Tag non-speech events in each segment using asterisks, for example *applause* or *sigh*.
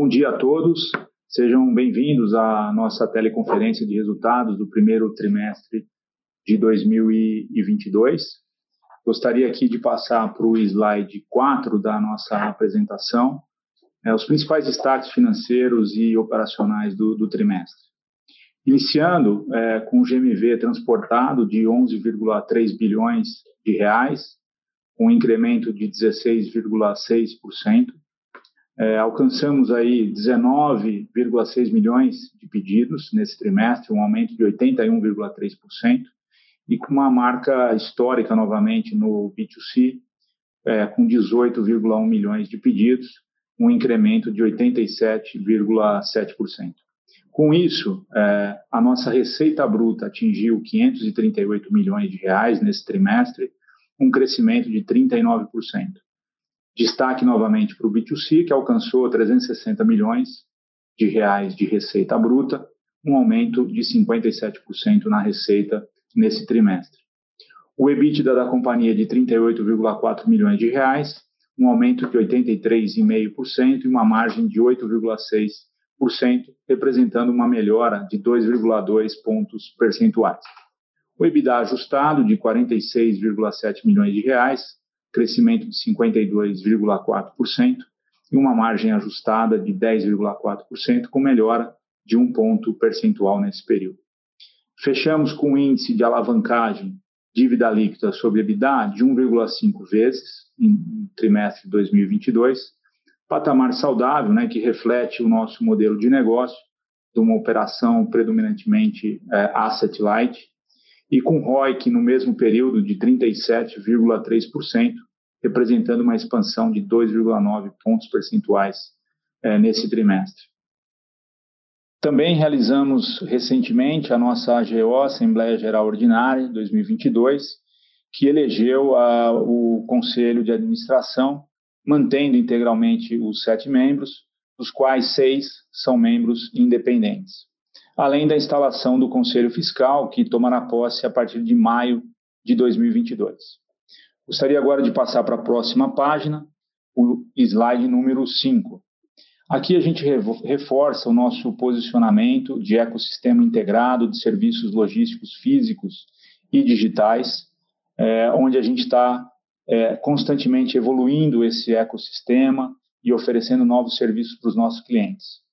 Bom dia a todos. Sejam bem-vindos à nossa teleconferência de resultados do primeiro trimestre de 2022. Gostaria aqui de passar para o slide 4 da nossa apresentação, é, os principais destaques financeiros e operacionais do, do trimestre. Iniciando é, com o GMV transportado de 11,3 bilhões de reais, um incremento de 16,6%. É, alcançamos aí 19,6 milhões de pedidos nesse trimestre, um aumento de 81,3%, e com uma marca histórica novamente no B2C, é, com 18,1 milhões de pedidos, um incremento de 87,7%. Com isso, é, a nossa receita bruta atingiu 538 milhões de reais nesse trimestre, um crescimento de 39%. Destaque novamente para o B2C, que alcançou 360 milhões de reais de receita bruta, um aumento de 57% na receita nesse trimestre. O EBITDA da companhia de 38,4 milhões de reais, um aumento de 83,5% e uma margem de 8,6%, representando uma melhora de 2,2 pontos percentuais. O EBITDA ajustado de 46,7 milhões de reais, crescimento de 52,4% e uma margem ajustada de 10,4%, com melhora de um ponto percentual nesse período. Fechamos com um índice de alavancagem dívida líquida sobre EBITDA de 1,5 vezes em trimestre de 2022, patamar saudável, né, que reflete o nosso modelo de negócio de uma operação predominantemente é, asset light, e com ROIC no mesmo período de 37,3%, representando uma expansão de 2,9 pontos percentuais é, nesse trimestre. Também realizamos recentemente a nossa AGO, Assembleia Geral Ordinária 2022, que elegeu a, o Conselho de Administração, mantendo integralmente os sete membros, dos quais seis são membros independentes além da instalação do Conselho Fiscal, que tomará posse a partir de maio de 2022. Gostaria agora de passar para a próxima página, o slide número 5. Aqui a gente reforça o nosso posicionamento de ecossistema integrado de serviços logísticos físicos e digitais, é, onde a gente está é, constantemente evoluindo esse ecossistema e oferecendo novos serviços para os nossos clientes.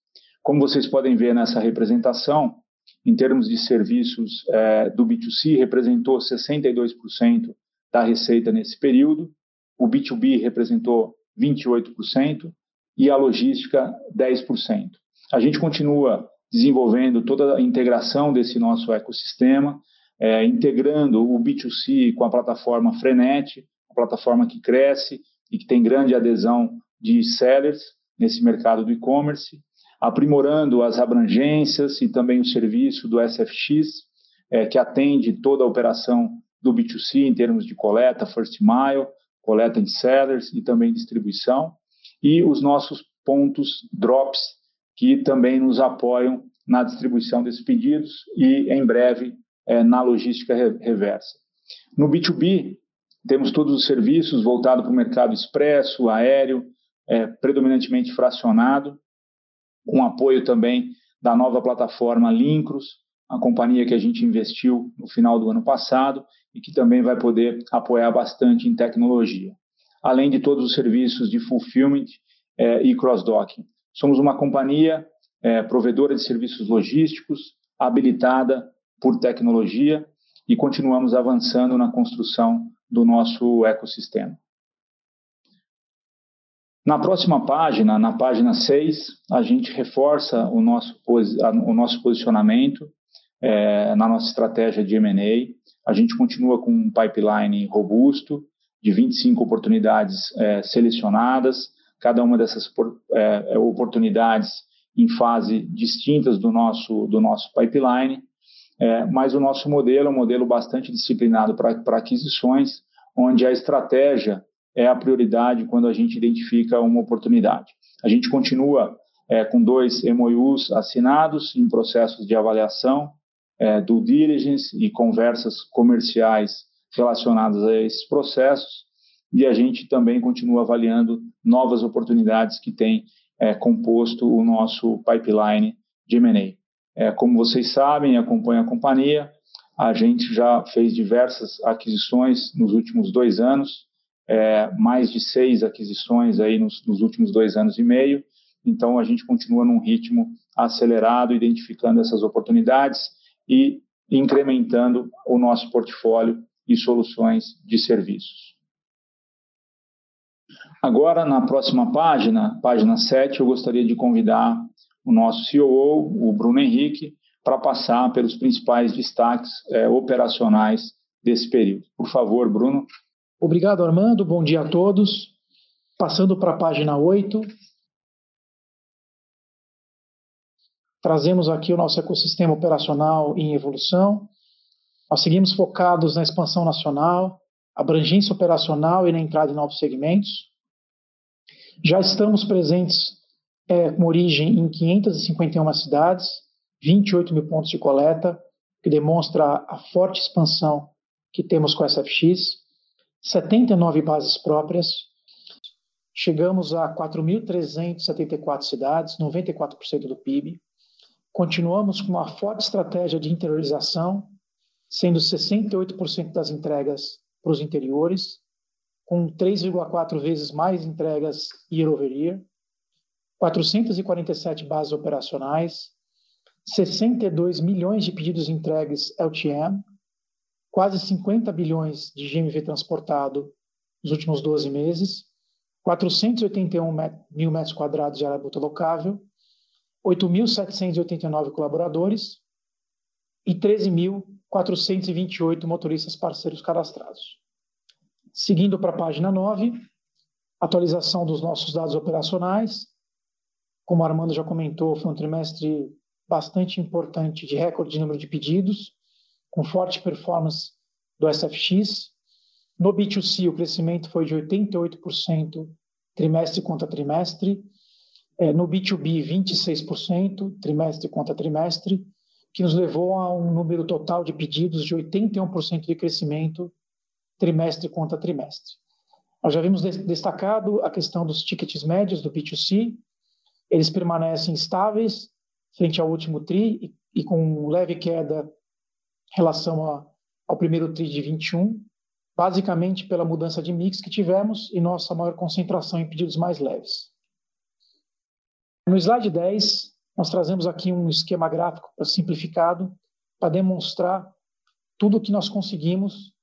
Como vocês podem ver nessa representação, em termos de serviços é, do B2C, representou 62% da receita nesse período, o B2B representou 28% e a logística 10%. A gente continua desenvolvendo toda a integração desse nosso ecossistema, é, integrando o B2C com a plataforma Frenet, a plataforma que cresce e que tem grande adesão de sellers nesse mercado do e-commerce, aprimorando as abrangências e também o serviço do SFX, é, que atende toda a operação do B2C em termos de coleta, first mile, coleta em sellers e também distribuição, e os nossos pontos drops, que também nos apoiam na distribuição desses pedidos e, em breve, é, na logística reversa. No B2B, temos todos os serviços voltados para o mercado expresso, aéreo, é, predominantemente fracionado, com apoio também da nova plataforma Lincros, a companhia que a gente investiu no final do ano passado e que também vai poder apoiar bastante em tecnologia, além de todos os serviços de fulfillment é, e cross-docking. Somos uma companhia é, provedora de serviços logísticos, habilitada por tecnologia e continuamos avançando na construção do nosso ecossistema. Na próxima página, na página 6, a gente reforça o nosso, o nosso posicionamento é, na nossa estratégia de M&A. A gente continua com um pipeline robusto, de 25 oportunidades é, selecionadas, cada uma dessas é, é, oportunidades em fase distintas do nosso, do nosso pipeline, é, mas o nosso modelo é um modelo bastante disciplinado para aquisições, onde a estratégia é a prioridade quando a gente identifica uma oportunidade. A gente continua é, com dois MOUs assinados em processos de avaliação, é, due diligence e conversas comerciais relacionadas a esses processos, e a gente também continua avaliando novas oportunidades que têm é, composto o nosso pipeline de M&A. É, como vocês sabem, acompanham a companhia, a gente já fez diversas aquisições nos últimos dois anos, é, mais de seis aquisições aí nos, nos, últimos dois anos e meio. Então, a gente continua num ritmo acelerado, identificando essas oportunidades e incrementando o nosso portfólio e soluções de serviços. Agora, na próxima página, página 7, eu gostaria de convidar o nosso COO, o Bruno Henrique, para passar pelos principais destaques é, operacionais desse período. Por favor, Bruno. Obrigado, Armando. Bom dia a todos. Passando para a página 8. Trazemos aqui o nosso ecossistema operacional em evolução. Nós seguimos focados na expansão nacional, abrangência operacional e na entrada em novos segmentos. Já estamos presentes é, com origem em 551 cidades, 28 mil pontos de coleta, que demonstra a forte expansão que temos com a SFX, 79 bases próprias, chegamos a 4.374 cidades, 94% do PIB, continuamos com uma forte estratégia de interiorização, sendo 68% das entregas para os interiores, com 3,4 vezes mais entregas year over year, 447 bases operacionais, 62 milhões de pedidos entregues LTM, quase 50 bilhões de GMV transportado nos últimos 12 meses, 481 mil metros quadrados de área bruta locável, 8.789 colaboradores e 13.428 motoristas parceiros cadastrados. Seguindo para a página 9, atualização dos nossos dados operacionais. Como o Armando já comentou, foi um trimestre bastante importante de recorde de número de pedidos, com forte performance do SFX. No B2C, o crescimento foi de 88% trimestre contra trimestre. É, no B2B, 26% trimestre contra trimestre, que nos levou a um número total de pedidos de 81% de crescimento trimestre contra trimestre. Nós já vimos destacado a questão dos tickets médios do B2C, eles permanecem estáveis frente ao último TRI e, e com leve queda relação a, ao primeiro TRI de 21, basicamente pela mudança de mix que tivemos e nossa maior concentração em pedidos mais leves. No slide 10, nós trazemos aqui um esquema gráfico simplificado para demonstrar tudo o que nós conseguimos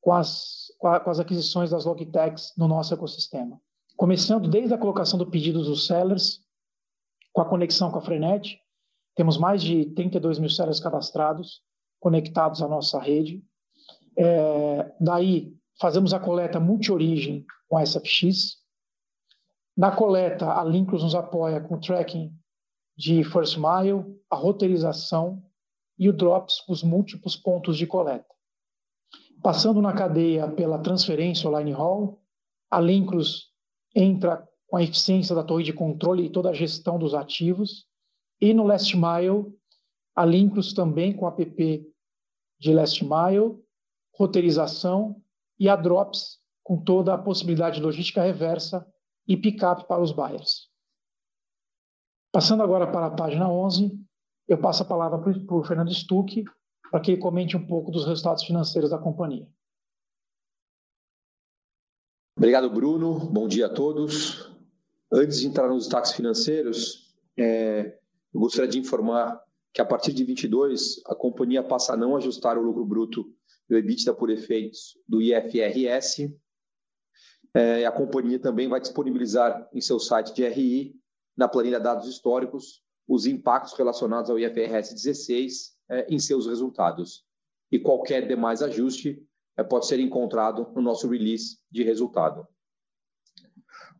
com as, com as aquisições das logtechs no nosso ecossistema. Começando desde a colocação do pedido dos sellers, com a conexão com a Frenet, temos mais de 32 mil sellers cadastrados, conectados à nossa rede. É, daí, fazemos a coleta multi-origem com a SFX. Na coleta, a Linkus nos apoia com o tracking de first mile, a roteirização e o drops, os múltiplos pontos de coleta. Passando na cadeia pela transferência online haul, a Linkus entra com a eficiência da torre de controle e toda a gestão dos ativos. E no Last Mile, a Linkus também com a app de Last Mile, roteirização e a Drops com toda a possibilidade de logística reversa e pick-up para os buyers. Passando agora para a página 11, eu passo a palavra para o Fernando Stuck, para que ele comente um pouco dos resultados financeiros da companhia. Obrigado, Bruno. Bom dia a todos. Antes de entrar nos destaques financeiros, é, eu gostaria de informar que a partir de 22 a companhia passa a não ajustar o lucro bruto e o EBITDA por efeitos do IFRS. É, a companhia também vai disponibilizar em seu site de RI, na planilha dados históricos, os impactos relacionados ao IFRS 16 é, em seus resultados. E qualquer demais ajuste é, pode ser encontrado no nosso release de resultado.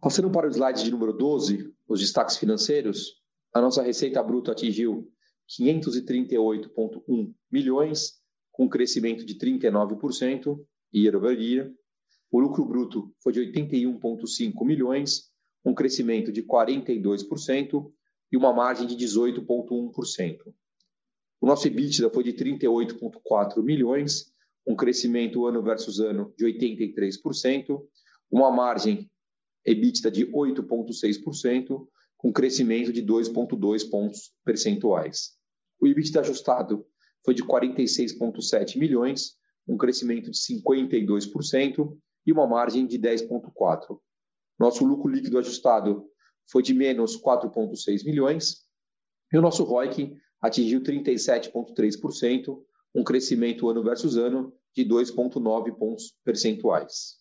Passando para o slide de número 12, os destaques financeiros, a nossa receita bruta atingiu 538,1 milhões, com crescimento de 39% year over year. O lucro bruto foi de 81,5 milhões, um crescimento de 42% e uma margem de 18,1%. O nosso EBITDA foi de 38,4 milhões, um crescimento ano versus ano de 83%, uma margem EBITDA de 8,6% com crescimento de 2,2 pontos percentuais. O EBITDA ajustado foi de 46,7 milhões, um crescimento de 52% e uma margem de 10,4%. Nosso lucro líquido ajustado foi de menos 4,6 milhões e o nosso ROIC atingiu 37,3%, um crescimento ano versus ano de 2,9 pontos percentuais.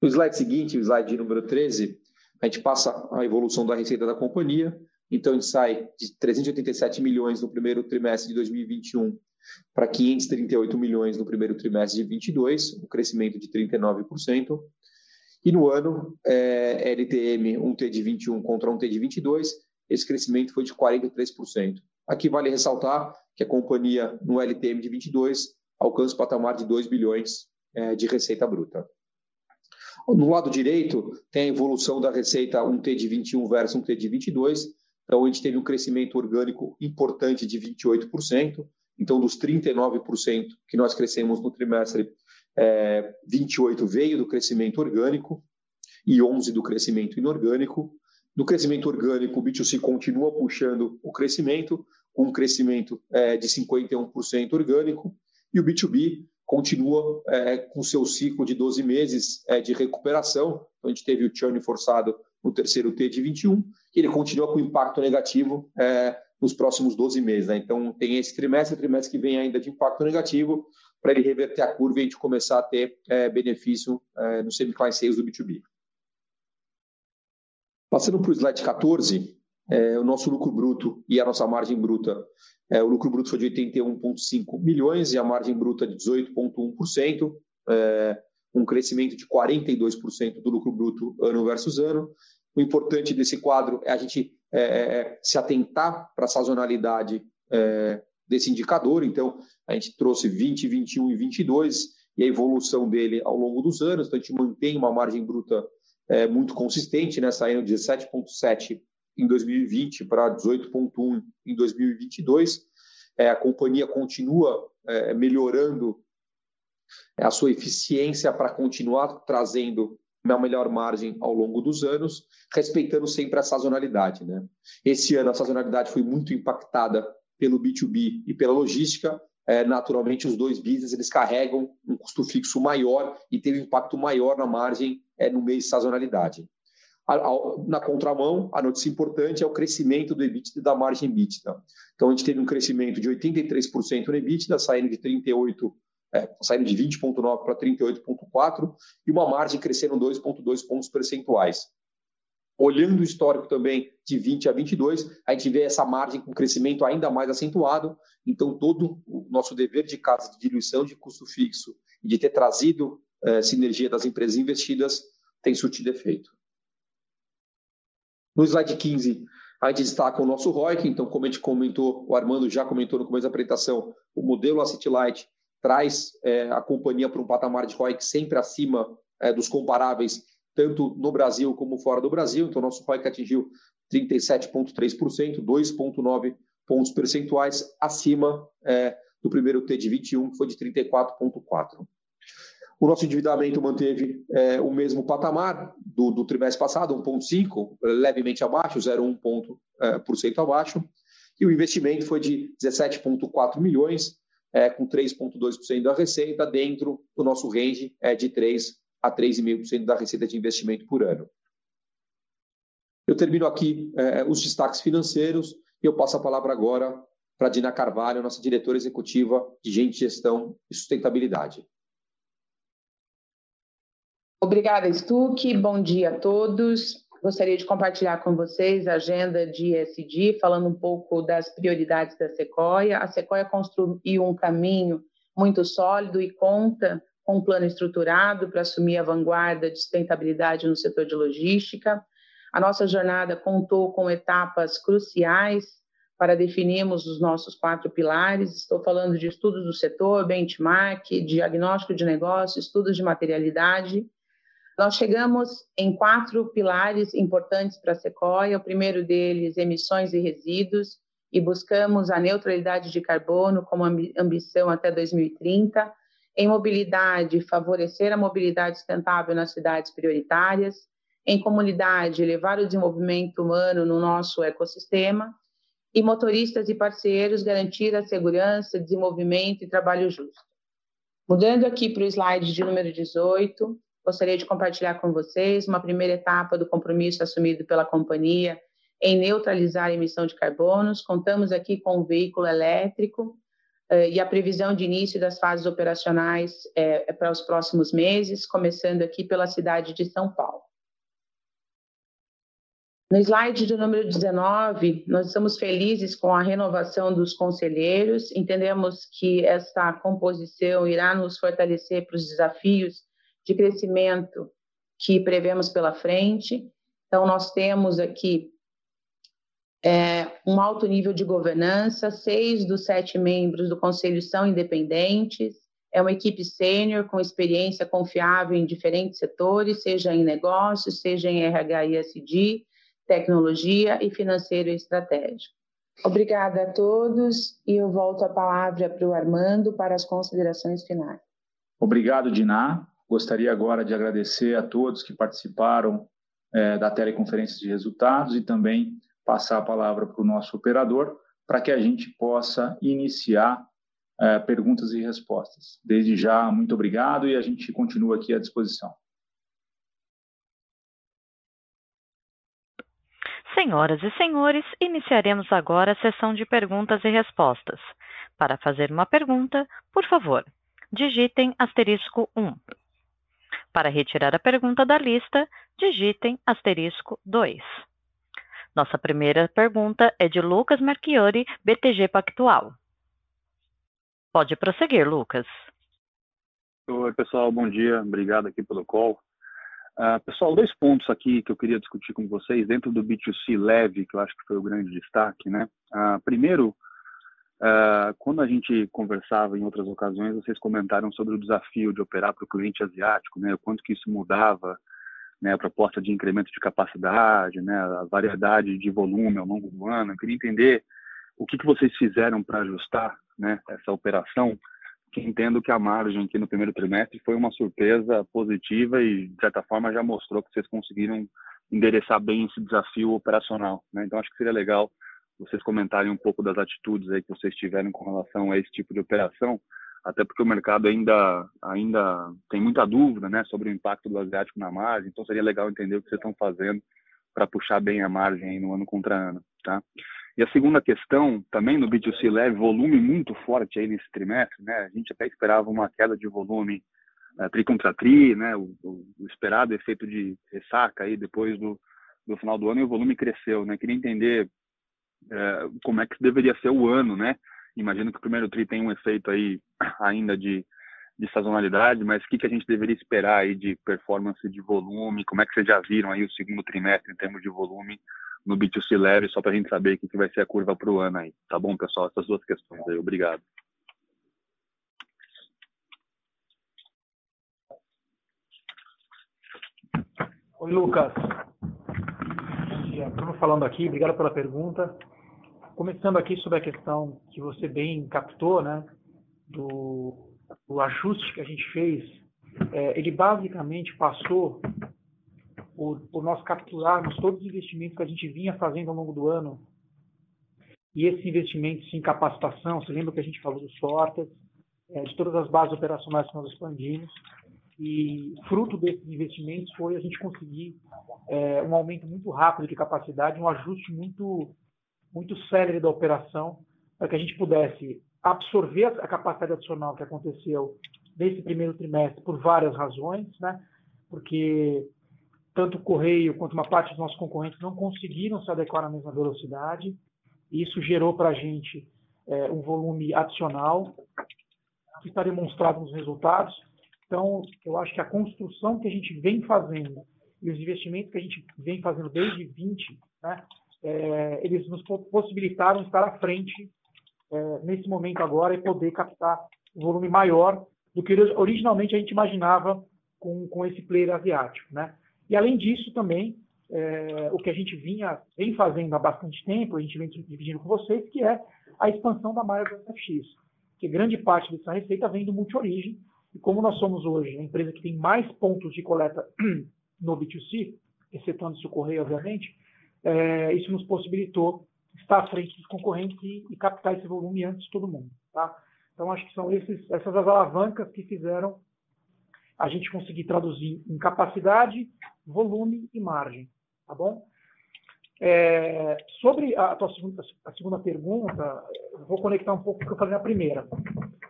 No slide seguinte, o slide número 13, a gente passa a evolução da receita da companhia. Então, gente sai de 387 milhões no primeiro trimestre de 2021 para 538 milhões no primeiro trimestre de 2022, um crescimento de 39%. E no ano, é, LTM, um T de 21 contra um T de 22, esse crescimento foi de 43%. Aqui vale ressaltar que a companhia, no LTM de 22, alcança o patamar de 2 bilhões é, de receita bruta. No lado direito, tem a evolução da receita 1T de 21 versus 1T de 22. Então, a gente teve um crescimento orgânico importante de 28%. Então, dos 39% que nós crescemos no trimestre, é, 28 veio do crescimento orgânico e 11 do crescimento inorgânico. No crescimento orgânico, o B2C continua puxando o crescimento, com um crescimento é, de 51% orgânico, e o B2B continua é, com seu ciclo de 12 meses é, de recuperação. Então, a gente teve o churn forçado no terceiro T de 21, ele continua com impacto negativo é, nos próximos 12 meses. Né? Então, tem esse trimestre, trimestre que vem ainda de impacto negativo, para ele reverter a curva e a gente começar a ter é, benefício é, no semi-client sales do B2B. Passando para o slide 14, é, o nosso lucro bruto e a nossa margem bruta. É, o lucro bruto foi de 81,5 milhões e a margem bruta de 18,1%, é, um crescimento de 42% do lucro bruto ano versus ano. O importante desse quadro é a gente é, é, se atentar para a sazonalidade é, desse indicador. Então, a gente trouxe 20, 21 e 22 e a evolução dele ao longo dos anos. Então, a gente mantém uma margem bruta é, muito consistente, né, saindo de 17,7 em 2020 para 18,1 em 2022. É, a companhia continua é, melhorando a sua eficiência para continuar trazendo uma melhor margem ao longo dos anos, respeitando sempre a sazonalidade. Né? Esse ano a sazonalidade foi muito impactada pelo B2B e pela logística. É, naturalmente, os dois business eles carregam um custo fixo maior e teve um impacto maior na margem é, no mês de sazonalidade. A, a, na contramão, a notícia importante é o crescimento do EBITDA e da margem EBITDA. Então, a gente teve um crescimento de 83% no EBITDA, saindo de 38 é, saindo de 20,9 para 38,4 e uma margem crescendo 2,2 pontos percentuais. Olhando o histórico também de 20 a 22, a gente vê essa margem com crescimento ainda mais acentuado. Então, todo o nosso dever de casa de diluição de custo fixo e de ter trazido é, sinergia das empresas investidas tem surtido efeito. No slide 15, a gente destaca o nosso ROIC. Então, como a gente comentou, o Armando já comentou no começo da apresentação, o modelo Asset Light traz é, a companhia para um patamar de ROIC sempre acima é, dos comparáveis, tanto no Brasil como fora do Brasil. Então, nosso ROIC atingiu 37,3%, 2,9 pontos percentuais acima é, do primeiro T de 21, que foi de 34,4%. O nosso endividamento manteve é, o mesmo patamar do, do trimestre passado, 1,5, levemente abaixo, 0,1 ponto é, por cento abaixo. E o investimento foi de 17,4 milhões, é, com 3,2% da receita, dentro do nosso range é, de 3% a 3,5% da receita de investimento por ano. Eu termino aqui é, os destaques financeiros e eu passo a palavra agora para Dina Carvalho, nossa diretora executiva de Gente, Gestão e Sustentabilidade. Obrigada, Stuck. Bom dia a todos. Gostaria de compartilhar com vocês a agenda de ESG, falando um pouco das prioridades da Sequoia. A Sequoia construiu um caminho muito sólido e conta com um plano estruturado para assumir a vanguarda de sustentabilidade no setor de logística. A nossa jornada contou com etapas cruciais para definirmos os nossos quatro pilares. Estou falando de estudos do setor, benchmark, diagnóstico de negócio, estudos de materialidade nós chegamos em quatro pilares importantes para a Sequoia. O primeiro deles, emissões e resíduos, e buscamos a neutralidade de carbono como ambição até 2030. Em mobilidade, favorecer a mobilidade sustentável nas cidades prioritárias. em comunidade, levar o desenvolvimento humano no nosso ecossistema, e motoristas e parceiros garantir a segurança, desenvolvimento e trabalho justo. Mudando aqui para o slide de número 18, gostaria de compartilhar com vocês uma primeira etapa do compromisso assumido pela companhia em neutralizar a emissão de carbonos. Contamos aqui com um veículo elétrico eh, e a previsão de início das fases operacionais é, é para os próximos meses, começando aqui pela cidade de São Paulo. No slide do número 19, nós estamos felizes com a renovação dos conselheiros, entendemos que esta composição irá nos fortalecer para os desafios de crescimento que prevemos pela frente. Então, nós temos aqui é, um alto nível de governança, seis dos sete membros do conselho são independentes, é uma equipe sênior com experiência confiável em diferentes setores, seja em negócios, seja em RH e SD, tecnologia e financeiro e estratégico. Obrigada a todos e eu volto a palavra para o Armando para as considerações finais. Obrigado, Diná. Gostaria agora de agradecer a todos que participaram é, da teleconferência de resultados e também passar a palavra para o nosso operador para que a gente possa iniciar é, perguntas e respostas. Desde já, muito obrigado e a gente continua aqui à disposição. Senhoras e senhores, iniciaremos agora a sessão de perguntas e respostas. Para fazer uma pergunta, por favor, digitem asterisco 1. Para retirar a pergunta da lista, digitem asterisco 2. Nossa primeira pergunta é de Lucas Marchiori, BTG Pactual. Pode prosseguir, Lucas. Oi, pessoal, bom dia. Obrigado aqui pelo call. Uh, pessoal, dois pontos aqui que eu queria discutir com vocês dentro do B2C leve, que eu acho que foi o grande destaque, né? Uh, primeiro, uh, quando a gente conversava em outras ocasiões, vocês comentaram sobre o desafio de operar para o cliente asiático, né? O quanto que isso mudava, né? A proposta de incremento de capacidade, né? A variedade de volume ao longo do ano. Eu queria entender o que, que vocês fizeram para ajustar, né? Essa operação que entendo que a margem aqui no primeiro trimestre foi uma surpresa positiva e, de certa forma, já mostrou que vocês conseguiram endereçar bem esse desafio operacional. Né? Então, acho que seria legal vocês comentarem um pouco das atitudes aí que vocês tiveram com relação a esse tipo de operação, até porque o mercado ainda, ainda tem muita dúvida né, sobre o impacto do asiático na margem, então seria legal entender o que vocês estão fazendo para puxar bem a margem aí no ano contra ano. Tá? E a segunda questão, também no B2C leve, volume muito forte aí nesse trimestre, né? A gente até esperava uma queda de volume uh, tri contra tri, né? O, o, o, esperado efeito de ressaca aí depois do, do final do ano e o volume cresceu, né? Queria entender uh, como é que deveria ser o ano, né? Imagino que o primeiro tri tem um efeito aí *clears throat* ainda de, de sazonalidade, mas o que, que a gente deveria esperar aí de performance de volume? Como é que vocês já viram aí o segundo trimestre em termos de volume no B2C leve, só para a gente saber o que, que vai ser a curva para o ano aí. Tá bom, pessoal? Essas duas questões aí. Obrigado. Oi, Lucas. Dia. Bruno falando aqui. Obrigado pela pergunta. Começando aqui sobre a questão que você bem captou, né, do, do ajuste que a gente fez, é, ele basicamente passou por, por nós capturarmos todos os investimentos que a gente vinha fazendo ao longo do ano. E esses investimentos em capacitação, você lembra que a gente falou dos sortes, é, de todas as bases operacionais que nós expandimos. E fruto desses investimentos foi a gente conseguir é, um aumento muito rápido de capacidade, um ajuste muito, muito sério da operação, para que a gente pudesse absorver a capacidade adicional que aconteceu nesse primeiro trimestre por várias razões, né? porque tanto o Correio quanto uma parte dos nossos concorrentes não conseguiram se adequar à mesma velocidade. Isso gerou para a gente é, um volume adicional que está demonstrado nos resultados. Então, eu acho que a construção que a gente vem fazendo e os investimentos que a gente vem fazendo desde 20, né, é, eles nos possibilitaram estar à frente é, nesse momento agora e poder captar um volume maior do que originalmente a gente imaginava com, com esse player asiático. Né? E, além disso, também, é, o que a gente vinha, vem fazendo há bastante tempo, a gente vem dividindo com vocês, que é a expansão da marca FX. Que grande parte dessa receita vem do multi-origem. E como nós somos hoje a empresa que tem mais pontos de coleta *clears throat* no B2C, excetuando o Correio, obviamente, é, isso nos possibilitou estar à frente dos concorrentes e, e, captar esse volume antes de todo mundo. Tá? Então, acho que são esses, essas as alavancas que fizeram a gente conseguir traduzir em capacidade, volume e margem. Tá bom? É, sobre a, tua segunda, a segunda pergunta, vou conectar um pouco com o que eu falei na primeira.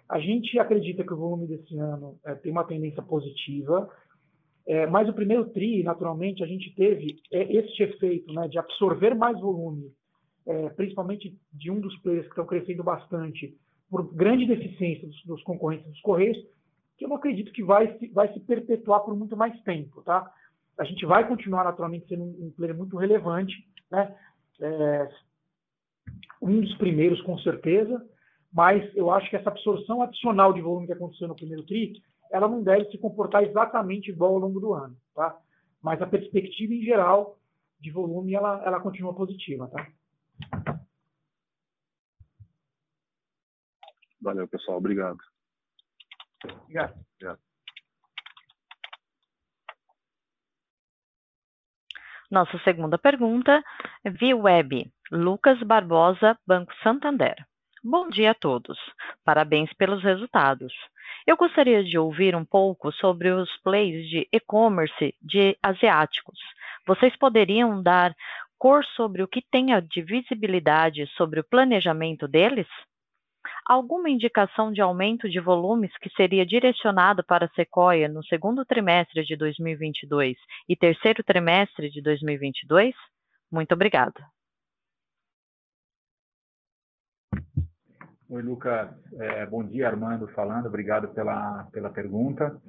A gente acredita que o volume desse ano é, tem uma tendência positiva, é, mas o primeiro TRI, naturalmente, a gente teve é, este efeito né, de absorver mais volume, é, principalmente de um dos players que estão crescendo bastante, por grande deficiência dos, dos concorrentes dos Correios, que eu não acredito que vai se, vai se perpetuar por muito mais tempo. Tá? A gente vai continuar, naturalmente, sendo um, um player muito relevante, né? É, um dos primeiros, com certeza, mas eu acho que essa absorção adicional de volume que aconteceu no primeiro TRI, ela não deve se comportar exatamente igual ao longo do ano, tá? Mas a perspectiva em geral de volume, ela, ela continua positiva, tá? Valeu, pessoal. Obrigado. Obrigado. Obrigado. Nossa segunda pergunta, via web, Lucas Barbosa, Banco Santander. Bom dia a todos. Parabéns pelos resultados. Eu gostaria de ouvir um pouco sobre os plays de e-commerce de asiáticos. Vocês poderiam dar cor sobre o que tem de visibilidade sobre o planejamento deles? alguma indicação de aumento de volumes que seria direcionado para a Sequoia no segundo trimestre de 2022 e terceiro trimestre de 2022? Muito obrigada. Oi, Lucas. É, bom dia, Armando falando. Obrigado pela, pela pergunta.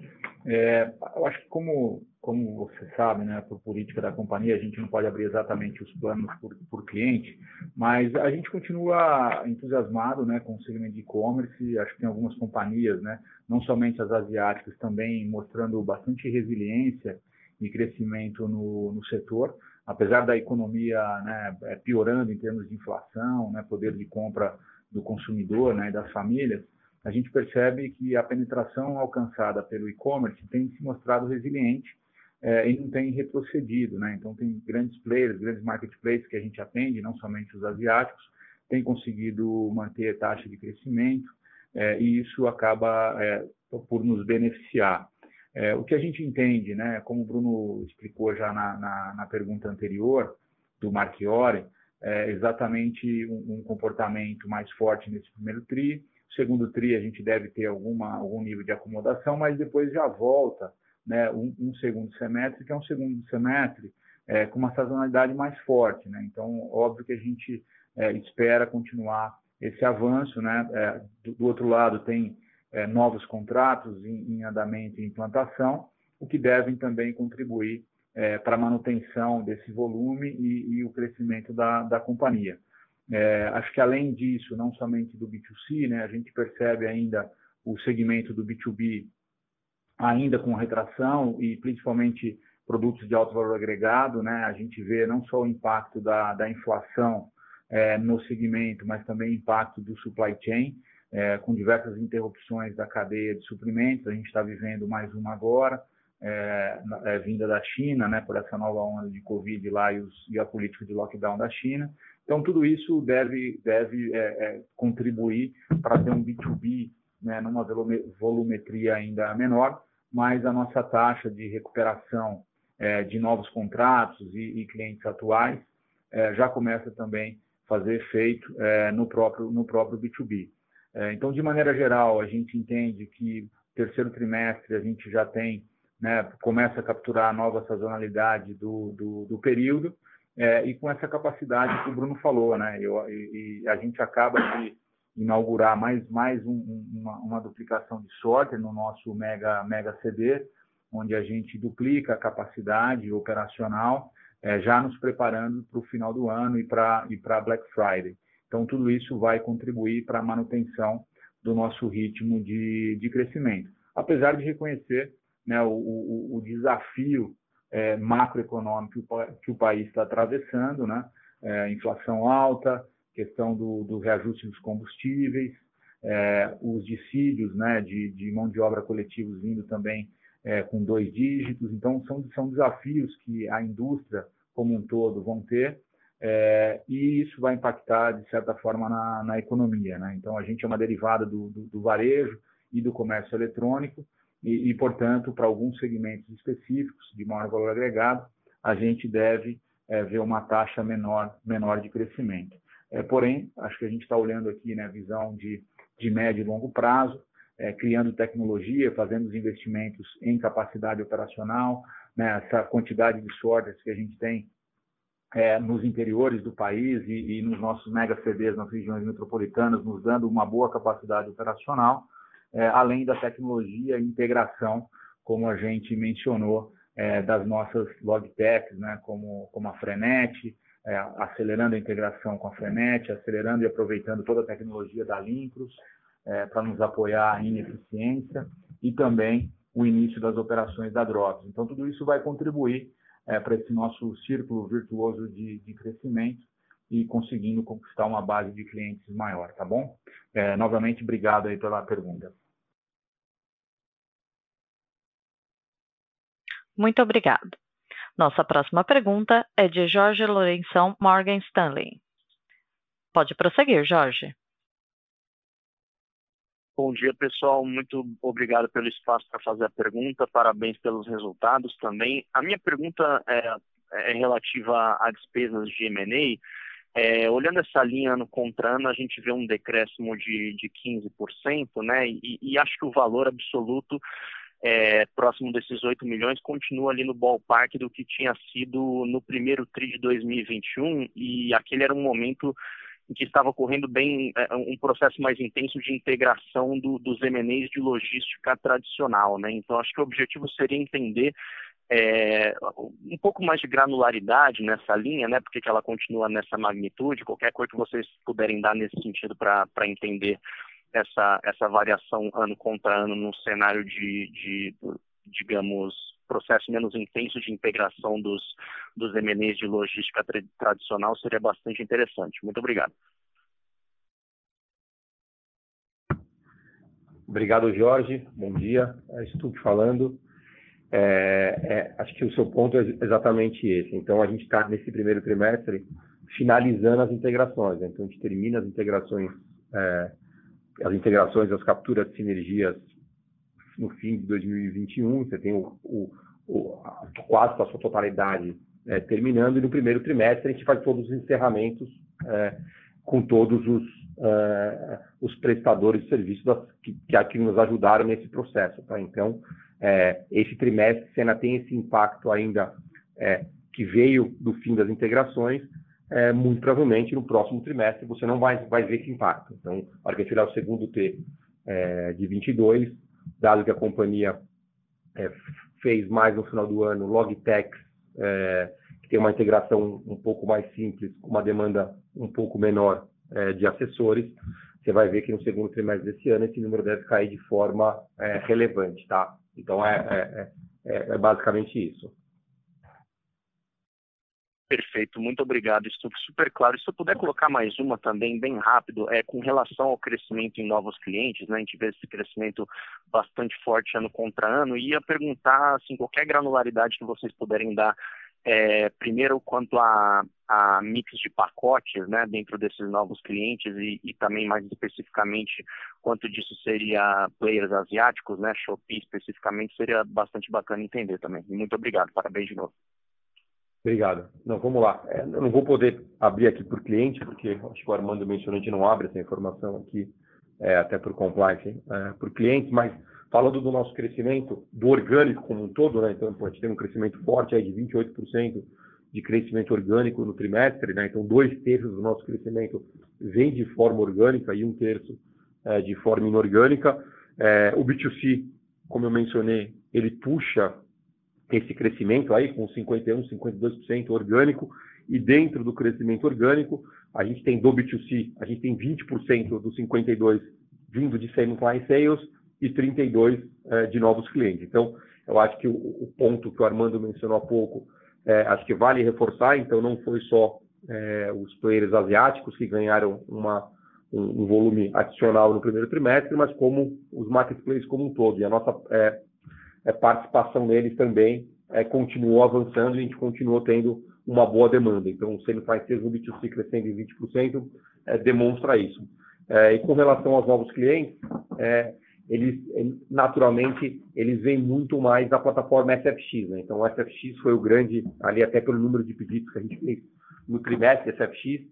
É, eu acho que, como, como você sabe, né, por política da companhia, a gente não pode abrir exatamente os planos por, por cliente, mas a gente continua entusiasmado né, com o segmento de e-commerce. Acho que tem algumas companhias, né, não somente as asiáticas, também mostrando bastante resiliência e crescimento no, no setor. Apesar da economia né, é, piorando em termos de inflação, né, poder de compra do consumidor né, das famílias, a gente percebe que a penetração alcançada pelo e-commerce tem se mostrado resiliente é, e não tem retrocedido. Né? Então, tem grandes players, grandes marketplaces que a gente atende, não somente os asiáticos, tem conseguido manter taxa de crescimento é, e isso acaba é, por nos beneficiar. É, o que a gente entende, né, como o Bruno explicou já na, na, na pergunta anterior, do Marchiori, é, exatamente um, um, comportamento mais forte nesse primeiro tri. Segundo tri, a gente deve ter alguma, algum nível de acomodação, mas depois já volta né, um, um segundo semestre, que é um segundo semestre é, com uma sazonalidade mais forte. Né? Então, óbvio que a gente é, espera continuar esse avanço. Né? É, do, do, outro lado, tem é, novos contratos em, em andamento e implantação, o que devem também contribuir é, para manutenção desse volume e, e o crescimento da, da companhia. É, acho que além disso, não somente do B2C, né, a gente percebe ainda o segmento do B2B ainda com retração e principalmente produtos de alto valor agregado, né, a gente vê não só o impacto da, da inflação é, no segmento, mas também impacto do supply chain, é, com diversas interrupções da cadeia de suprimentos. A gente está vivendo mais uma agora é, é, vinda da China, né, por essa nova onda de Covid lá e, os, e, a política de lockdown da China. Então, tudo isso deve, deve é, é contribuir para ter um B2B né, numa volumetria ainda menor, mas a nossa taxa de recuperação é, de novos contratos e, e clientes atuais é, já começa também a fazer efeito no, próprio, no próprio B2B. então, de maneira geral, a gente entende que terceiro trimestre a gente já tem né, começa a capturar a nova sazonalidade do, do, do período é, e com essa capacidade que o Bruno falou, né, eu, e, e a gente acaba de inaugurar mais, mais um, uma, uma, duplicação de sorte no nosso mega, mega CD, onde a gente duplica a capacidade operacional, é, já nos preparando para o final do ano e para e Black Friday. Então, tudo isso vai contribuir para a manutenção do nosso ritmo de, de crescimento. Apesar de reconhecer né, o, o, o desafio é, macroeconômico que o país está atravessando, né, é, inflação alta, questão do, do reajuste dos combustíveis, é, os dissídios né, de, de, mão de obra coletivos vindo também é, com dois dígitos. Então, são, são desafios que a indústria como um todo vão ter, é, e isso vai impactar, de certa forma, na, na economia. Né? Então, a gente é uma derivada do, do, do varejo e do comércio eletrônico, e, e, portanto, para alguns segmentos específicos de maior valor agregado, a gente deve é, ver uma taxa menor, menor de crescimento. É, porém, acho que a gente está olhando aqui né, a visão de, de médio e longo prazo, é, criando tecnologia, fazendo os investimentos em capacidade operacional, né, essa quantidade de sortes que a gente tem é, nos interiores do país e, e, nos nossos mega CDs nas regiões metropolitanas, nos dando uma boa capacidade operacional, é, além da tecnologia e integração, como a gente mencionou, é, das nossas logtechs, né, como, como a Frenet, é, acelerando a integração com a Frenet, acelerando e aproveitando toda a tecnologia da Lincros é, para nos apoiar em eficiência e também o início das operações da Drops. Então, tudo isso vai contribuir é, para esse nosso círculo virtuoso de, de, crescimento e conseguindo conquistar uma base de clientes maior, tá bom? É, novamente, obrigado aí pela pergunta. Muito obrigado. Nossa próxima pergunta é de Jorge Lourenção, Morgan Stanley. Pode prosseguir, Jorge. Bom dia, pessoal. Muito obrigado pelo espaço para fazer a pergunta. Parabéns pelos resultados também. A minha pergunta é, é relativa a despesas de M&A. É, olhando essa linha ano contra ano, a gente vê um decréscimo de, de 15%, né? E, e acho que o valor absoluto é, próximo desses 8 milhões continua ali no ballpark do que tinha sido no primeiro TRI de 2021 e aquele era um momento em que estava ocorrendo bem é, um processo mais intenso de integração do, dos M&As de logística tradicional, né? Então acho que o objetivo seria entender é, um pouco mais de granularidade nessa linha, né? Porque que ela continua nessa magnitude? Qualquer coisa que vocês puderem dar nesse sentido para entender essa, essa variação ano contra ano num cenário de, de digamos, processo menos intenso de integração dos, dos MNEs de logística tra tradicional seria bastante interessante. Muito obrigado. Obrigado, Jorge. Bom dia. É Stuck falando. É, é, acho que o seu ponto é exatamente esse. Então, a gente está nesse primeiro trimestre finalizando as integrações. Né? Então, a gente termina as integrações, é, as integrações, as capturas de sinergias no fim de 2021, você tem o, o, o quase a sua totalidade é, terminando, e no primeiro trimestre a gente faz todos os encerramentos é, com todos os, é, os prestadores de serviços que, que nos ajudaram nesse processo. Tá? Então, é, esse trimestre, ainda tem esse impacto ainda é, que veio do fim das integrações, é, muito provavelmente no próximo trimestre você não vai, vai ver esse impacto. Então, a hora que tirar o segundo T de 22, dado que a companhia é, fez mais no final do ano Logtex, é, que tem uma integração um pouco mais simples, com uma demanda um pouco menor é, de assessores, você vai ver que no segundo trimestre desse ano esse número deve cair de forma é, relevante, tá? Então é, é, é, é basicamente isso. Perfeito, muito obrigado. Isso super claro. Se eu puder colocar mais uma também, bem rápido, é com relação ao crescimento em novos clientes, né? A gente vê esse crescimento bastante forte ano contra ano. E ia perguntar, assim, qualquer granularidade que vocês puderem dar, é, primeiro quanto a, a mix de pacotes, né, dentro desses novos clientes e, e também mais especificamente quanto disso seria players asiáticos, né, Shopee especificamente, seria bastante bacana entender também. Muito obrigado, parabéns de novo. Obrigado. Não, vamos lá. É, eu não vou poder abrir aqui por cliente, porque acho que o Armando mencionou, gente não abre essa informação aqui, é, até por compliance, é, por cliente, mas falando do nosso crescimento, do orgânico como um todo, né? Então, a gente tem um crescimento forte aí de 28% de crescimento orgânico no trimestre, né? Então, dois terços do nosso crescimento vem de forma orgânica e um terço é, de forma inorgânica. É, o B2C, como eu mencionei, ele puxa esse crescimento aí com 51%, 52% orgânico, e dentro do crescimento orgânico, a gente tem do B2C, a gente tem 20% dos 52% vindo de same client sales e 32% é, de novos clientes. Então, eu acho que o, o, ponto que o Armando mencionou há pouco, é, acho que vale reforçar, então não foi só é, os players asiáticos que ganharam uma, um, um, volume adicional no primeiro trimestre, mas como os marketplaces como um todo. E a nossa é, é, participação neles também é, continuou avançando e a gente continuou tendo uma boa demanda. Então, o Same Price no B2C crescendo em 20% é, demonstra isso. E com relação aos novos clientes, eles naturalmente eles vêm muito mais da plataforma SFX. Né? Então, o SFX foi o grande, ali até pelo número de pedidos que a gente fez no trimestre SFX,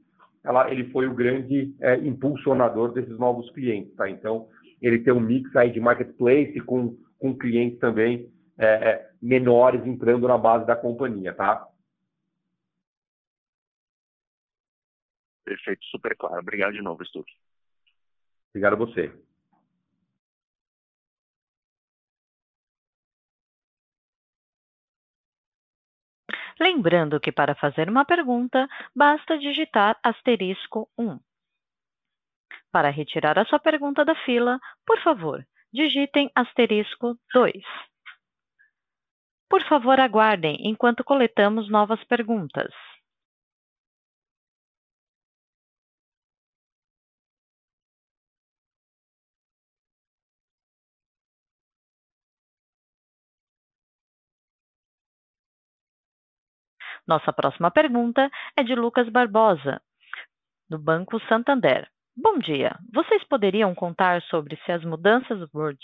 ela, ele foi o grande é, impulsionador desses novos clientes. Tá? Então, ele tem um mix aí de marketplace com, com clientes também é, é, menores entrando na base da companhia. Tá? Perfeito, super claro. Obrigado de novo, Stuck. Obrigado a você. Lembrando que para fazer uma pergunta, basta digitar asterisco 1. Para retirar a sua pergunta da fila, por favor, digitem asterisco 2. Por favor, aguardem enquanto coletamos novas perguntas. Nossa próxima pergunta é de Lucas Barbosa, do Banco Santander. Bom dia. Vocês poderiam contar sobre se as mudanças Word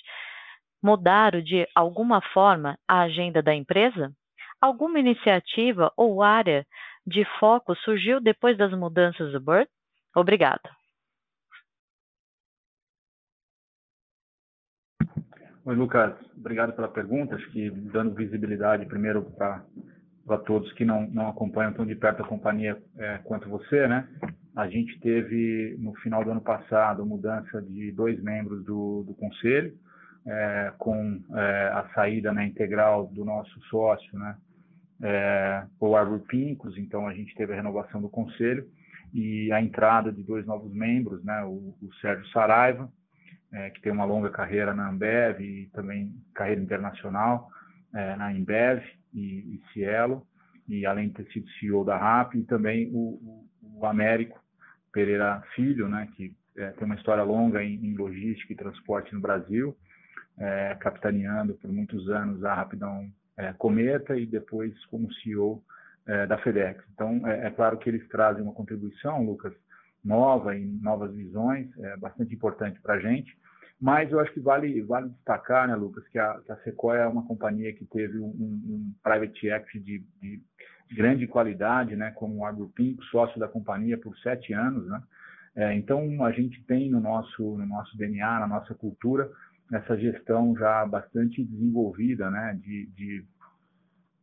mudaram de alguma forma a agenda da empresa? Alguma iniciativa ou área de foco surgiu depois das mudanças do Word? Obrigada. Oi, Lucas. Obrigado pela pergunta. Acho que dando visibilidade primeiro para para todos que não, não acompanham tão de perto a companhia é, quanto você, né? A gente teve, no final do ano passado, mudança de dois membros do, do conselho, é, com é, a saída né, integral do nosso sócio, né? É, o Arbor Pincos, então a gente teve a renovação do conselho e a entrada de dois novos membros, né? O, o Sérgio Saraiva, é, que tem uma longa carreira na Ambev e também carreira internacional é, na Embev, e, e Cielo, e além de ter sido CEO da RAP, e também o, o, o Américo Pereira Filho, né, que é, tem uma história longa em, em, logística e transporte no Brasil, é, capitaneando por muitos anos a Rapidão é, Cometa e depois como CEO é, da FedEx. Então, é, é, claro que eles trazem uma contribuição, Lucas, nova e novas visões, é bastante importante para a gente. Mas eu acho que vale, vale destacar, né, Lucas, que a, que a Sequoia é uma companhia que teve um, um private equity de, de, grande qualidade, né, como o Agropinco, sócio da companhia por sete anos. Né? É, então, a gente tem no nosso, no nosso DNA, na nossa cultura, essa gestão já bastante desenvolvida né, de, de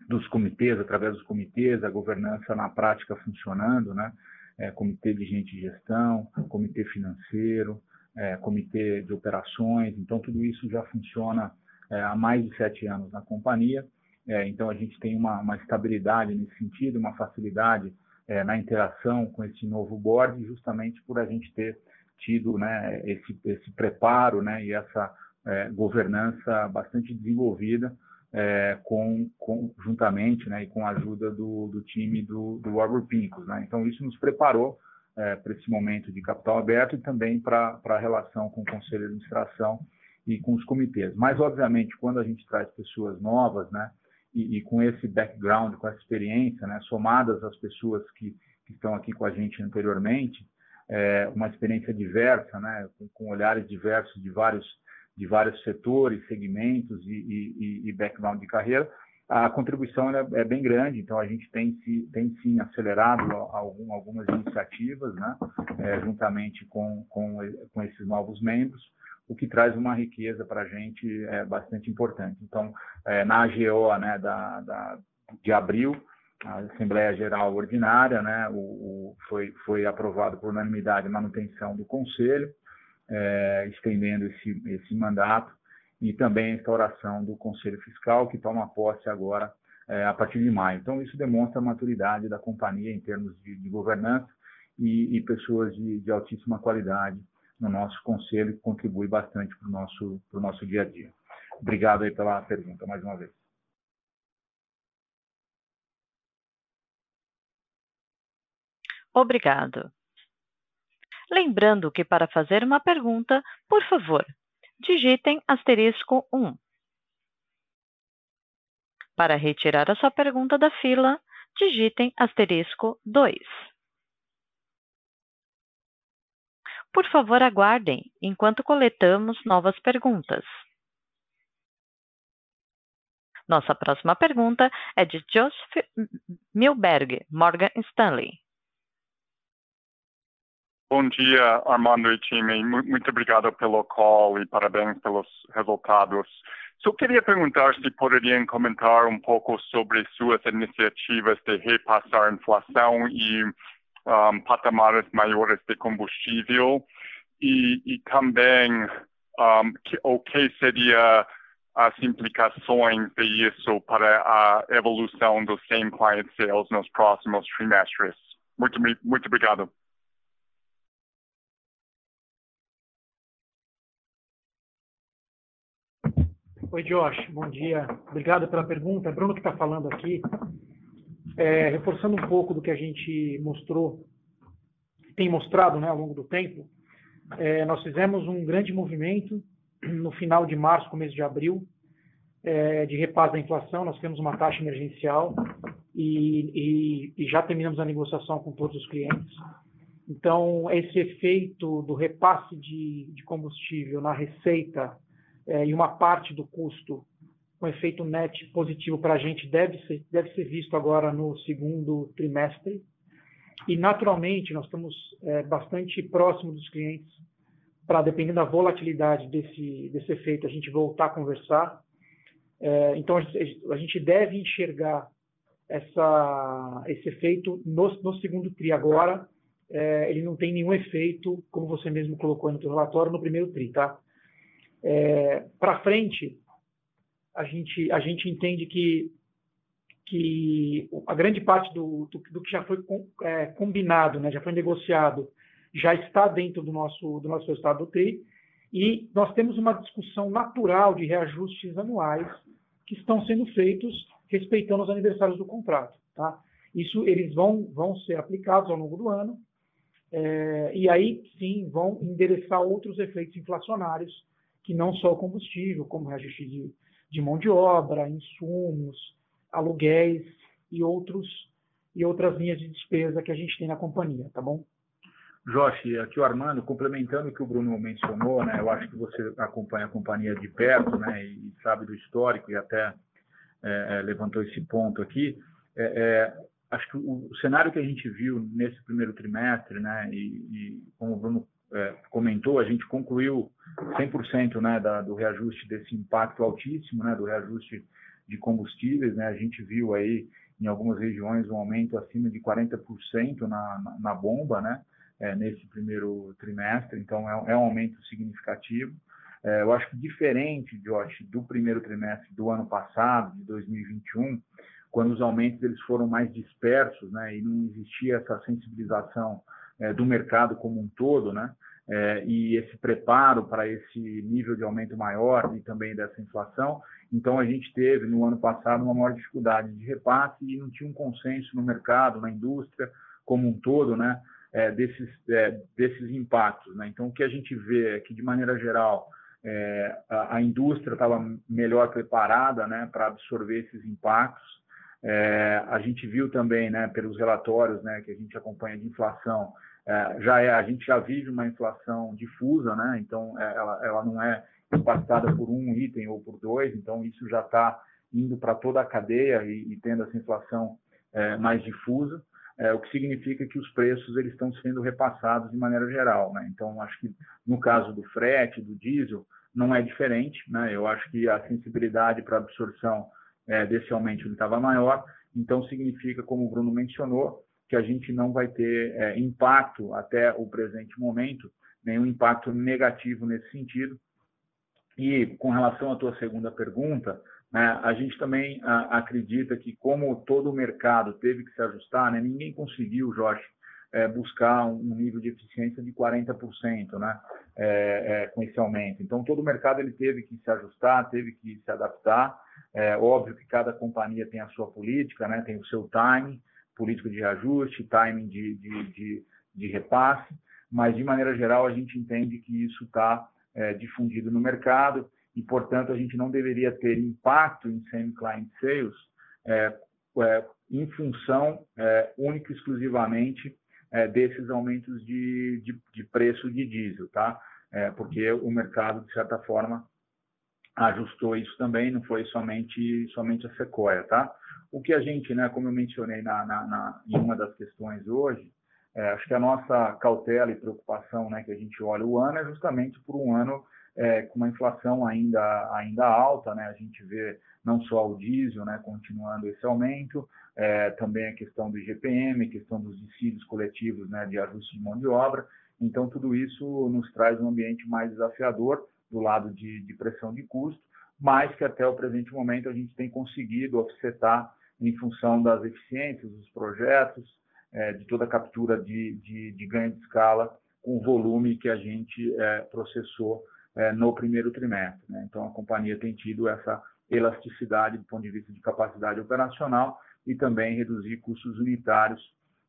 dos comitês, através dos comitês, a governança na prática funcionando, né? É, comitê de gente de gestão, comitê financeiro, é, comitê de operações, então tudo isso já funciona é, há mais de sete anos na companhia, é, então a gente tem uma, uma, estabilidade nesse sentido, uma facilidade é, na interação com esse novo board, justamente por a gente ter tido né, esse, esse preparo né, e essa é, governança bastante desenvolvida é, com, com, juntamente né, e com a ajuda do, do time do, do Pincos. Né? Então, isso nos preparou é, para esse momento de capital aberto e também para a relação com o conselho de administração e com os comitês. Mas, obviamente, quando a gente traz pessoas novas, né, e, e com esse background, com essa experiência, né, somadas às pessoas que, que estão aqui com a gente anteriormente, é, uma experiência diversa, né, com, com, olhares diversos de vários de vários setores, segmentos e, e, e background de carreira, a contribuição é, bem grande, então a gente tem, tem sim acelerado algum, algumas iniciativas, né, é, juntamente com, com, com, esses novos membros, o que traz uma riqueza para a gente é, bastante importante. Então, é, na AGO né, da, da, de abril, a Assembleia Geral Ordinária, né, o, o, foi, foi aprovado por unanimidade a manutenção do Conselho, é, estendendo esse, esse mandato e também a instauração do Conselho Fiscal, que toma posse agora é, a partir de maio. Então, isso demonstra a maturidade da companhia em termos de, de governança e, e pessoas de, de, altíssima qualidade no nosso conselho, que contribui bastante para o nosso, nosso dia a dia. Obrigado aí pela pergunta mais uma vez. Obrigado. Lembrando que para fazer uma pergunta, por favor, digitem asterisco 1. Para retirar a sua pergunta da fila, digitem asterisco 2. Por favor, aguardem enquanto coletamos novas perguntas. Nossa próxima pergunta é de Joseph Milberg, Morgan Stanley. Bom dia, Armando e time. Muito obrigado pelo call e parabéns pelos resultados. Só queria perguntar se poderiam comentar um pouco sobre suas iniciativas de repassar inflação e um, patamares maiores de combustível e, e também um, que, o que seria as implicações disso para a evolução do same client sales nos próximos trimestres. Muito, muito obrigado. Oi, Josh, bom dia. Obrigado pela pergunta. É Bruno que está falando aqui. É, reforçando um pouco do que a gente mostrou, tem mostrado né, ao longo do tempo, é, nós fizemos um grande movimento no final de março, começo de abril, é, de repasse da inflação, nós temos uma taxa emergencial e, e, e, já terminamos a negociação com todos os clientes. Então, esse efeito do repasse de, de combustível na receita é, e uma parte do custo com efeito net positivo para a gente deve ser, deve ser visto agora no segundo trimestre. E, naturalmente, nós estamos é, bastante próximos dos clientes para, dependendo da volatilidade desse, desse efeito, a gente voltar a conversar. É, então, a gente, deve enxergar essa, esse efeito no, no segundo TRI agora. É, ele não tem nenhum efeito, como você mesmo colocou no seu relatório, no primeiro TRI, tá? É, para frente, a gente, a gente entende que, que a grande parte do, do, do que já foi com, é, combinado, né, já foi negociado, já está dentro do nosso, do nosso estado do TRI, e nós temos uma discussão natural de reajustes anuais que estão sendo feitos respeitando os aniversários do contrato. Tá? Isso eles vão, vão ser aplicados ao longo do ano, é, e aí sim vão endereçar outros efeitos inflacionários, que não só o combustível, como reajuste de, de mão de obra, insumos, aluguéis e outros e outras linhas de despesa que a gente tem na companhia, tá bom? Josh, aqui o Armando, complementando o que o Bruno mencionou, né, eu acho que você acompanha a companhia de perto, né, e sabe do histórico e até é, é levantou esse ponto aqui. É, é, acho que o, cenário que a gente viu nesse primeiro trimestre, né, e, e como o Bruno é, comentou, a gente concluiu 100% né, da, do reajuste desse impacto altíssimo, né, do reajuste de combustíveis, né, a gente viu aí em algumas regiões um aumento acima de 40% na, na, na bomba, né, é, nesse primeiro trimestre, então é, é um aumento significativo. É, eu acho que diferente, Josh, do primeiro trimestre do ano passado, de 2021, quando os aumentos eles foram mais dispersos, né, e não existia essa sensibilização é, do mercado como um todo, né, é, e esse preparo para esse nível de aumento maior e também dessa inflação. Então, a gente teve no ano passado uma maior dificuldade de repasse e não tinha um consenso no mercado, na indústria como um todo, né, é, desses, é, desses impactos. Né? Então, o que a gente vê é que, de maneira geral, é, a, a, indústria estava melhor preparada né, para absorver esses impactos. É, a gente viu também, né, pelos relatórios né, que a gente acompanha de inflação, é, já é, a gente já vive uma inflação difusa, né, então é, ela, ela não é impactada por um item ou por dois, então isso já está indo para toda a cadeia e, e tendo essa inflação mais difusa é, o que significa que os preços eles estão sendo repassados de maneira geral. Né? Então, acho que no caso do frete, do diesel, não é diferente. Né? Eu acho que a sensibilidade para absorção é, desse aumento estava maior. Então, significa, como o Bruno mencionou, que a gente não vai ter é, impacto até o presente momento, nenhum impacto negativo nesse sentido. E com relação à tua segunda pergunta, né? A gente também a, acredita que, como todo o mercado teve que se ajustar, né? ninguém conseguiu, Jorge, é, buscar um nível de eficiência de 40% né? É, é, com esse aumento. Então, todo o mercado ele teve que se ajustar, teve que se adaptar. É óbvio que cada companhia tem a sua política, né? tem o seu timing, política de reajuste, timing de, de, de, de repasse, mas, de maneira geral, a gente entende que isso está é, difundido no mercado e, portanto, a gente não deveria ter impacto em semi-client sales é, é, em função é, única e exclusivamente é, desses aumentos de, de, de, preço de diesel, tá? É, porque o mercado, de certa forma, ajustou isso também, não foi somente, somente a Sequoia, tá? O que a gente, né, como eu mencionei na, na, na em uma das questões hoje, é, acho que a nossa cautela e preocupação, né, que a gente olha o ano é justamente por um ano é, com uma inflação ainda, ainda alta, né? A gente vê não só o diesel, né, continuando esse aumento, é, também a questão do IGPM, questão dos dissídios coletivos, né, de ajuste de mão de obra. Então, tudo isso nos traz um ambiente mais desafiador do lado de, de pressão de custo, mas que até o presente momento a gente tem conseguido offsetar em função das eficiências dos projetos, é, de toda a captura de, de, de, ganho de escala com o volume que a gente é, processou é, no primeiro trimestre. Né? Então, a companhia tem tido essa elasticidade do ponto de vista de capacidade operacional e também reduzir custos unitários,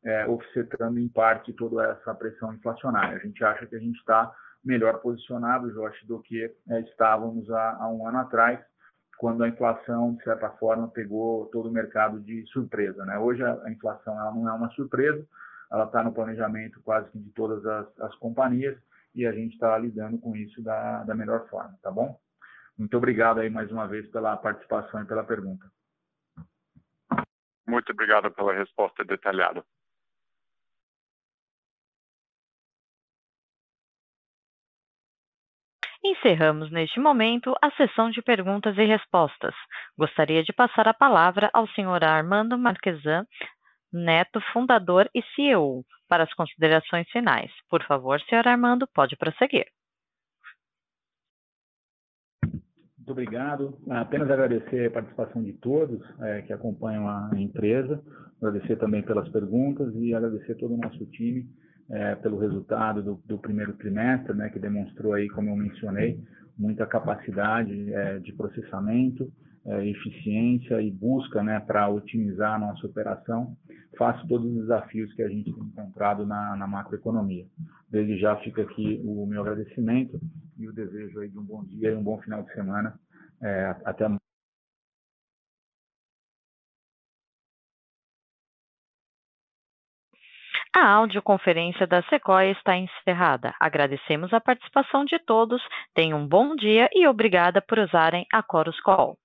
é, offsetando em parte toda essa pressão inflacionária. A gente acha que a gente está melhor posicionado, Jorge, do que é, estávamos há, há, um ano atrás, quando a inflação, de certa forma, pegou todo o mercado de surpresa. Né? Hoje a, inflação ela não é uma surpresa, ela está no planejamento quase que de todas as, as companhias e a gente está lidando com isso da, da melhor forma, tá bom? Muito obrigado aí mais uma vez pela participação e pela pergunta. Muito obrigado pela resposta detalhada. Encerramos neste momento a sessão de perguntas e respostas. Gostaria de passar a palavra ao senhor Armando Marquesan Neto, fundador e CEO, para as considerações finais. Por favor, senhor Armando, pode prosseguir. Muito obrigado. Apenas agradecer a participação de todos é, que acompanham a empresa, agradecer também pelas perguntas e agradecer todo o nosso time é, pelo resultado do, do, primeiro trimestre, né, que demonstrou aí, como eu mencionei, muita capacidade é, de processamento, é, eficiência e busca né, para otimizar a nossa operação, face todos os desafios que a gente tem encontrado na, na macroeconomia. Desde já fica aqui o meu agradecimento e o desejo aí de um bom dia e um bom final de semana. É, até A audioconferência da Sequoia está encerrada. Agradecemos a participação de todos. Tenham um bom dia e obrigada por usarem a Chorus Call.